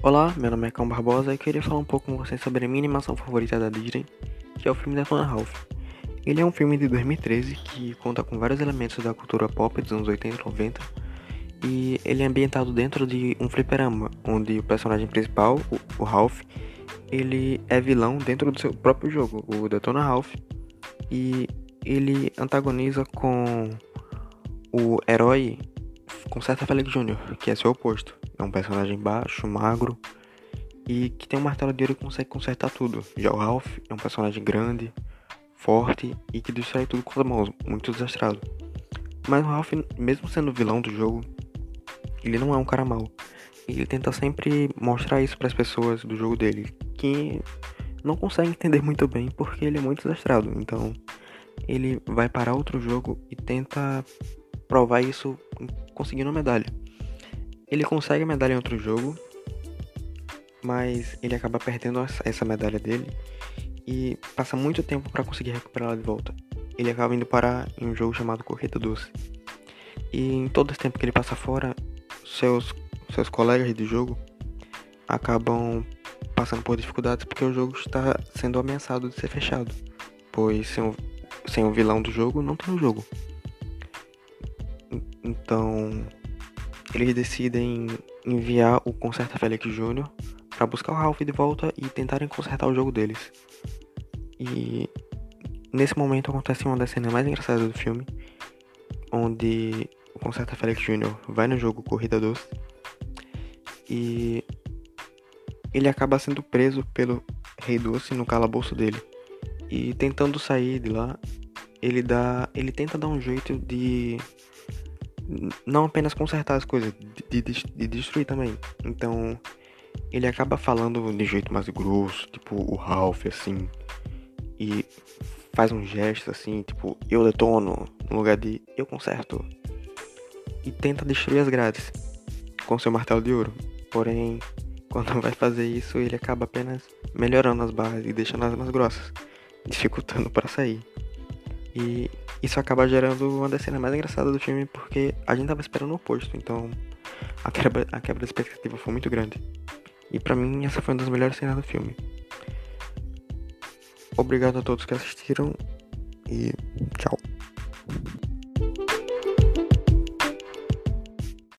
Olá, meu nome é Cão Barbosa e queria falar um pouco com vocês sobre a minha animação favorita da Disney, que é o filme da Tona Ralph. Ele é um filme de 2013 que conta com vários elementos da cultura pop dos anos 80 e 90 e ele é ambientado dentro de um fliperama, onde o personagem principal, o, Ralph, ele é vilão dentro do seu próprio jogo, o Detona Ralph, e ele antagoniza com o herói com certa Felix Jr., que é seu oposto. É um personagem baixo, magro e que tem um martelo de ouro e consegue consertar tudo. Já o Ralph é um personagem grande, forte e que destrói tudo com as mãos, muito desastrado. Mas o Ralph, mesmo sendo vilão do jogo, ele não é um cara mau. Ele tenta sempre mostrar isso para as pessoas do jogo dele, que não conseguem entender muito bem porque ele é muito desastrado. Então, ele vai para outro jogo e tenta provar isso conseguindo a medalha. Ele consegue a medalha em outro jogo, mas ele acaba perdendo essa medalha dele e passa muito tempo para conseguir recuperá-la de volta. Ele acaba indo parar em um jogo chamado Corrida Doce. E em todo esse tempo que ele passa fora, seus, seus colegas de jogo acabam passando por dificuldades porque o jogo está sendo ameaçado de ser fechado. Pois sem o, sem o vilão do jogo não tem o jogo. Então eles decidem enviar o Conserta Felix Jr. para buscar o Ralph de volta e tentarem consertar o jogo deles. E nesse momento acontece uma das cenas mais engraçadas do filme, onde o Conserta Felix Jr. vai no jogo Corrida Doce e ele acaba sendo preso pelo Rei Doce no calabouço dele. E tentando sair de lá, ele dá, ele tenta dar um jeito de não apenas consertar as coisas, de, de, de, destruir também. Então, ele acaba falando de jeito mais grosso, tipo o Ralph, assim, e faz um gesto assim, tipo, eu detono, no lugar de eu conserto. E tenta destruir as grades com seu martelo de ouro. Porém, quando vai fazer isso, ele acaba apenas melhorando as barras e deixando as mais grossas, dificultando para sair. E isso acaba gerando uma das cenas mais engraçadas do filme porque a gente tava esperando o oposto, então a quebra, a quebra de expectativa foi muito grande. E para mim essa foi uma das melhores cenas do filme. Obrigado a todos que assistiram e tchau.